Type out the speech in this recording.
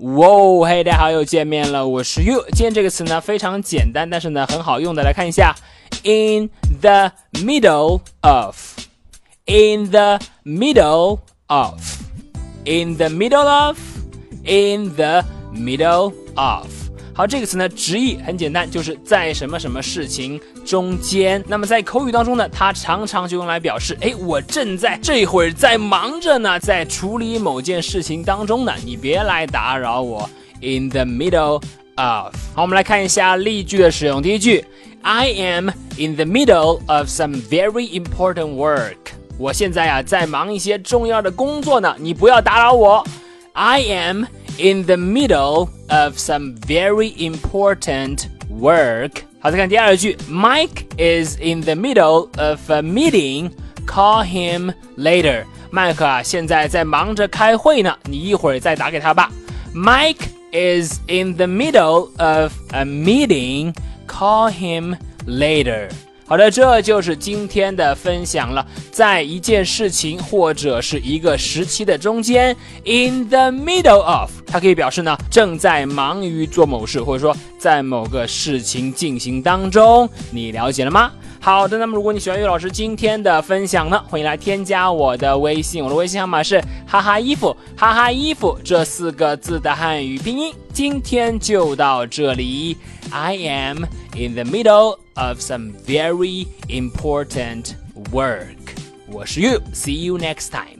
哇哦，嘿，大家好，又见面了，我是 you。今天这个词呢非常简单，但是呢很好用的，来看一下，in the middle of，in the middle of，in the middle of，in the middle of。好，这个词呢，直译很简单，就是在什么什么事情中间。那么在口语当中呢，它常常就用来表示，哎，我正在这会儿在忙着呢，在处理某件事情当中呢，你别来打扰我。In the middle of。好，我们来看一下例句的使用。第一句，I am in the middle of some very important work。我现在呀，在忙一些重要的工作呢，你不要打扰我。I am。in the middle of some very important work. 好，再看第二句，Mike is in the middle of a meeting. Call him later. 麦克啊，现在在忙着开会呢，你一会儿再打给他吧。Mike is in the middle of a meeting. Call him later. 好的，这就是今天的分享了。在一件事情或者是一个时期的中间，in the middle of，它可以表示呢正在忙于做某事，或者说在某个事情进行当中。你了解了吗？好的，那么如果你喜欢岳老师今天的分享呢，欢迎来添加我的微信，我的微信号码是哈哈衣服哈哈衣服这四个字的汉语拼音。今天就到这里，I am in the middle。of some very important work. 我是 You，see you next time.